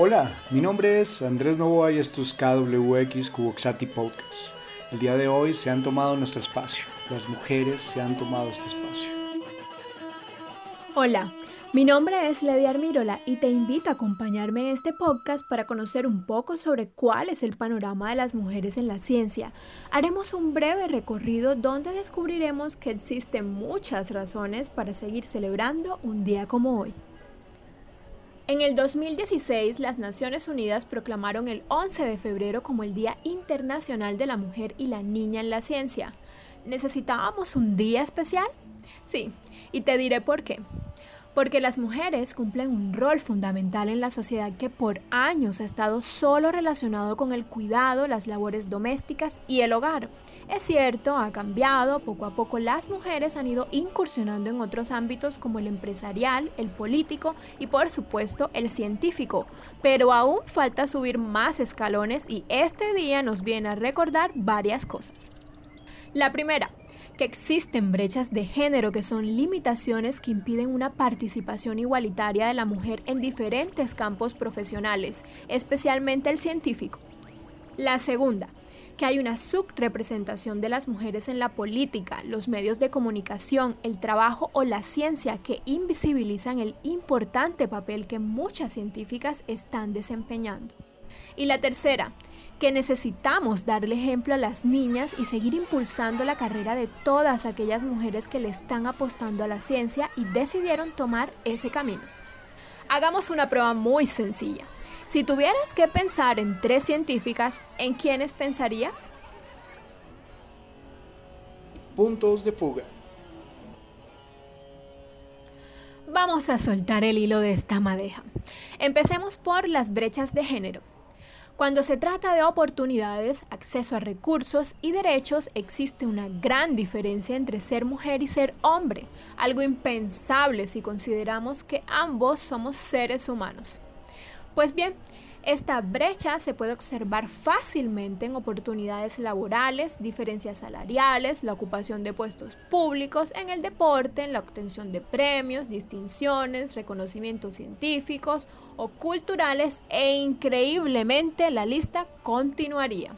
Hola, mi nombre es Andrés Novoa y esto es KWX Cuboxati Podcast. El día de hoy se han tomado nuestro espacio, las mujeres se han tomado este espacio. Hola, mi nombre es Lady Armirola y te invito a acompañarme en este podcast para conocer un poco sobre cuál es el panorama de las mujeres en la ciencia. Haremos un breve recorrido donde descubriremos que existen muchas razones para seguir celebrando un día como hoy. En el 2016, las Naciones Unidas proclamaron el 11 de febrero como el Día Internacional de la Mujer y la Niña en la Ciencia. ¿Necesitábamos un día especial? Sí, y te diré por qué. Porque las mujeres cumplen un rol fundamental en la sociedad que por años ha estado solo relacionado con el cuidado, las labores domésticas y el hogar. Es cierto, ha cambiado, poco a poco las mujeres han ido incursionando en otros ámbitos como el empresarial, el político y por supuesto el científico, pero aún falta subir más escalones y este día nos viene a recordar varias cosas. La primera, que existen brechas de género que son limitaciones que impiden una participación igualitaria de la mujer en diferentes campos profesionales, especialmente el científico. La segunda, que hay una subrepresentación de las mujeres en la política, los medios de comunicación, el trabajo o la ciencia que invisibilizan el importante papel que muchas científicas están desempeñando. Y la tercera, que necesitamos darle ejemplo a las niñas y seguir impulsando la carrera de todas aquellas mujeres que le están apostando a la ciencia y decidieron tomar ese camino. Hagamos una prueba muy sencilla. Si tuvieras que pensar en tres científicas, ¿en quiénes pensarías? Puntos de fuga. Vamos a soltar el hilo de esta madeja. Empecemos por las brechas de género. Cuando se trata de oportunidades, acceso a recursos y derechos, existe una gran diferencia entre ser mujer y ser hombre, algo impensable si consideramos que ambos somos seres humanos. Pues bien, esta brecha se puede observar fácilmente en oportunidades laborales, diferencias salariales, la ocupación de puestos públicos, en el deporte, en la obtención de premios, distinciones, reconocimientos científicos o culturales e increíblemente la lista continuaría.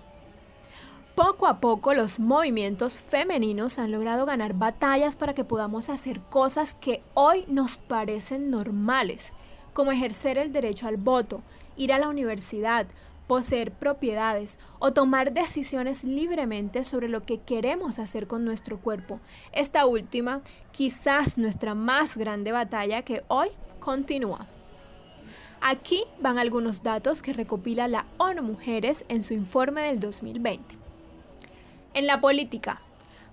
Poco a poco los movimientos femeninos han logrado ganar batallas para que podamos hacer cosas que hoy nos parecen normales como ejercer el derecho al voto, ir a la universidad, poseer propiedades o tomar decisiones libremente sobre lo que queremos hacer con nuestro cuerpo. Esta última, quizás nuestra más grande batalla que hoy continúa. Aquí van algunos datos que recopila la ONU Mujeres en su informe del 2020. En la política,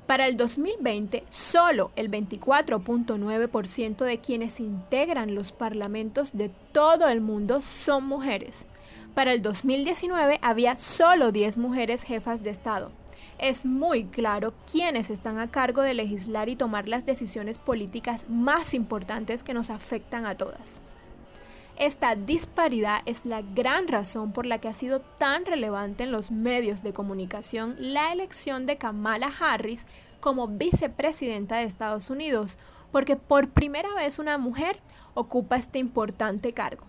para el 2020, solo el 24.9% de quienes integran los parlamentos de todo el mundo son mujeres. Para el 2019 había solo 10 mujeres jefas de Estado. Es muy claro quiénes están a cargo de legislar y tomar las decisiones políticas más importantes que nos afectan a todas. Esta disparidad es la gran razón por la que ha sido tan relevante en los medios de comunicación la elección de Kamala Harris como vicepresidenta de Estados Unidos, porque por primera vez una mujer ocupa este importante cargo.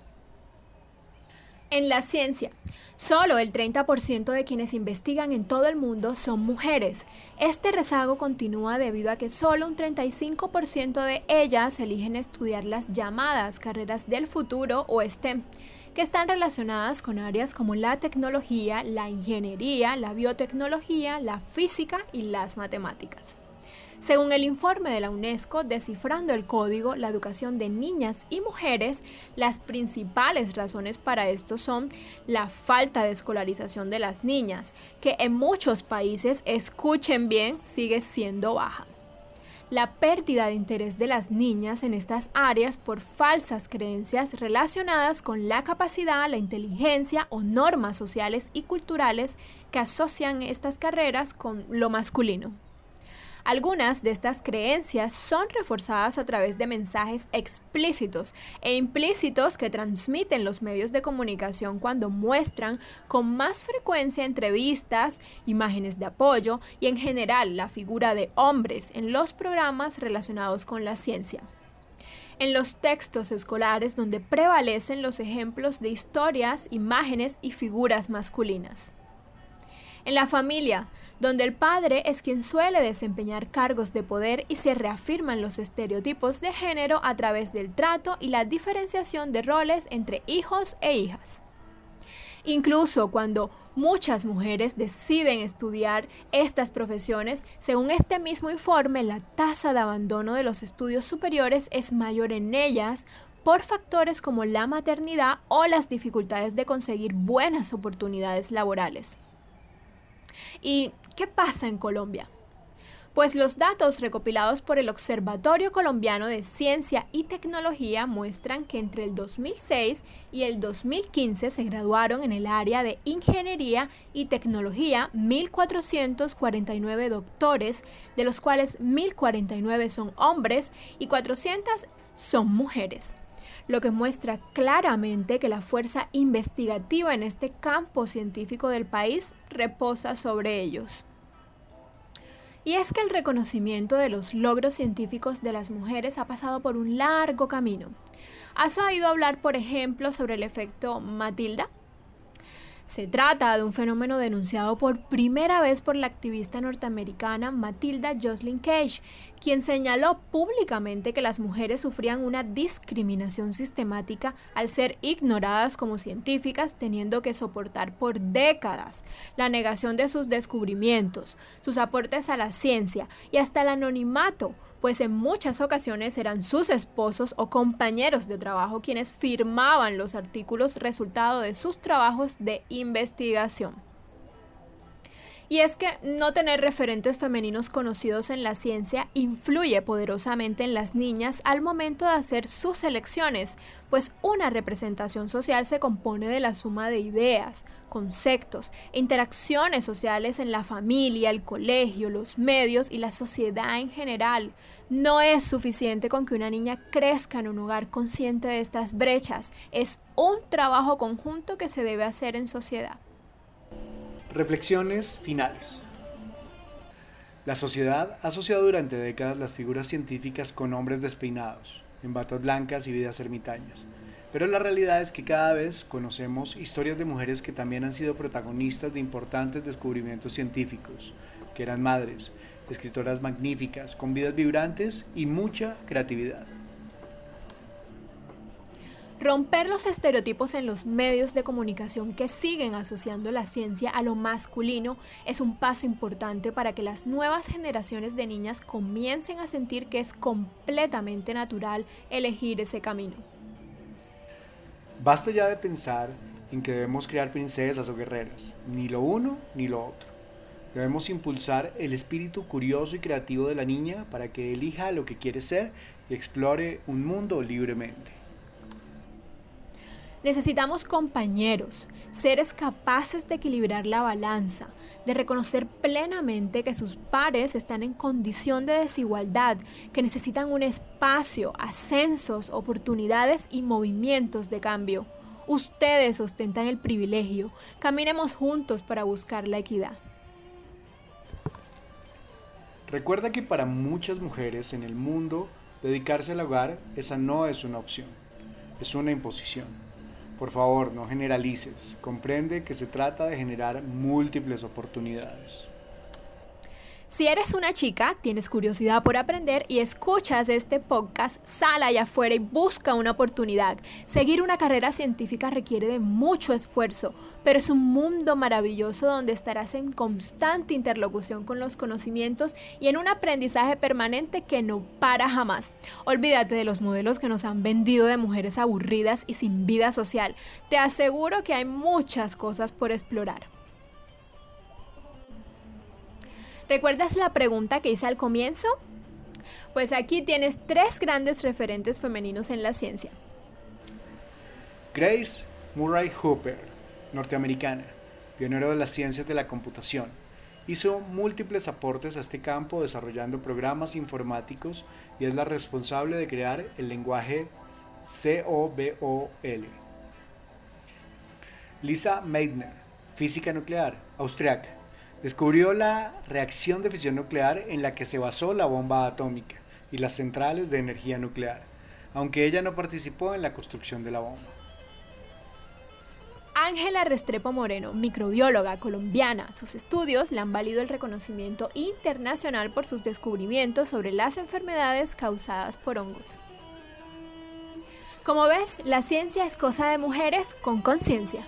En la ciencia, solo el 30% de quienes investigan en todo el mundo son mujeres. Este rezago continúa debido a que solo un 35% de ellas eligen estudiar las llamadas carreras del futuro o STEM, que están relacionadas con áreas como la tecnología, la ingeniería, la biotecnología, la física y las matemáticas. Según el informe de la UNESCO, Descifrando el Código, la educación de niñas y mujeres, las principales razones para esto son la falta de escolarización de las niñas, que en muchos países, escuchen bien, sigue siendo baja la pérdida de interés de las niñas en estas áreas por falsas creencias relacionadas con la capacidad, la inteligencia o normas sociales y culturales que asocian estas carreras con lo masculino. Algunas de estas creencias son reforzadas a través de mensajes explícitos e implícitos que transmiten los medios de comunicación cuando muestran con más frecuencia entrevistas, imágenes de apoyo y en general la figura de hombres en los programas relacionados con la ciencia. en los textos escolares donde prevalecen los ejemplos de historias, imágenes y figuras masculinas. En la familia, donde el padre es quien suele desempeñar cargos de poder y se reafirman los estereotipos de género a través del trato y la diferenciación de roles entre hijos e hijas. Incluso cuando muchas mujeres deciden estudiar estas profesiones, según este mismo informe, la tasa de abandono de los estudios superiores es mayor en ellas por factores como la maternidad o las dificultades de conseguir buenas oportunidades laborales. ¿Y qué pasa en Colombia? Pues los datos recopilados por el Observatorio Colombiano de Ciencia y Tecnología muestran que entre el 2006 y el 2015 se graduaron en el área de Ingeniería y Tecnología 1.449 doctores, de los cuales 1.049 son hombres y 400 son mujeres lo que muestra claramente que la fuerza investigativa en este campo científico del país reposa sobre ellos. Y es que el reconocimiento de los logros científicos de las mujeres ha pasado por un largo camino. ¿Has oído hablar, por ejemplo, sobre el efecto Matilda? Se trata de un fenómeno denunciado por primera vez por la activista norteamericana Matilda Jocelyn Cage, quien señaló públicamente que las mujeres sufrían una discriminación sistemática al ser ignoradas como científicas, teniendo que soportar por décadas la negación de sus descubrimientos, sus aportes a la ciencia y hasta el anonimato pues en muchas ocasiones eran sus esposos o compañeros de trabajo quienes firmaban los artículos resultado de sus trabajos de investigación. Y es que no tener referentes femeninos conocidos en la ciencia influye poderosamente en las niñas al momento de hacer sus elecciones, pues una representación social se compone de la suma de ideas, conceptos e interacciones sociales en la familia, el colegio, los medios y la sociedad en general. No es suficiente con que una niña crezca en un hogar consciente de estas brechas, es un trabajo conjunto que se debe hacer en sociedad. Reflexiones finales. La sociedad ha asociado durante décadas las figuras científicas con hombres despeinados, en batas blancas y vidas ermitañas. Pero la realidad es que cada vez conocemos historias de mujeres que también han sido protagonistas de importantes descubrimientos científicos, que eran madres, escritoras magníficas, con vidas vibrantes y mucha creatividad. Romper los estereotipos en los medios de comunicación que siguen asociando la ciencia a lo masculino es un paso importante para que las nuevas generaciones de niñas comiencen a sentir que es completamente natural elegir ese camino. Basta ya de pensar en que debemos crear princesas o guerreras, ni lo uno ni lo otro. Debemos impulsar el espíritu curioso y creativo de la niña para que elija lo que quiere ser y explore un mundo libremente. Necesitamos compañeros, seres capaces de equilibrar la balanza, de reconocer plenamente que sus pares están en condición de desigualdad, que necesitan un espacio, ascensos, oportunidades y movimientos de cambio. Ustedes ostentan el privilegio. Caminemos juntos para buscar la equidad. Recuerda que para muchas mujeres en el mundo, dedicarse al hogar, esa no es una opción, es una imposición. Por favor, no generalices. Comprende que se trata de generar múltiples oportunidades. Si eres una chica, tienes curiosidad por aprender y escuchas este podcast, sal allá afuera y busca una oportunidad. Seguir una carrera científica requiere de mucho esfuerzo, pero es un mundo maravilloso donde estarás en constante interlocución con los conocimientos y en un aprendizaje permanente que no para jamás. Olvídate de los modelos que nos han vendido de mujeres aburridas y sin vida social. Te aseguro que hay muchas cosas por explorar. ¿Recuerdas la pregunta que hice al comienzo? Pues aquí tienes tres grandes referentes femeninos en la ciencia. Grace Murray Hooper, norteamericana, pionero de las ciencias de la computación, hizo múltiples aportes a este campo desarrollando programas informáticos y es la responsable de crear el lenguaje COBOL. Lisa Meitner, física nuclear, austriaca, Descubrió la reacción de fisión nuclear en la que se basó la bomba atómica y las centrales de energía nuclear. aunque ella no participó en la construcción de la bomba. Ángela Restrepo Moreno, microbióloga colombiana, sus estudios le han valido el reconocimiento internacional por sus descubrimientos sobre las enfermedades causadas por hongos. Como ves, la ciencia es cosa de mujeres con conciencia.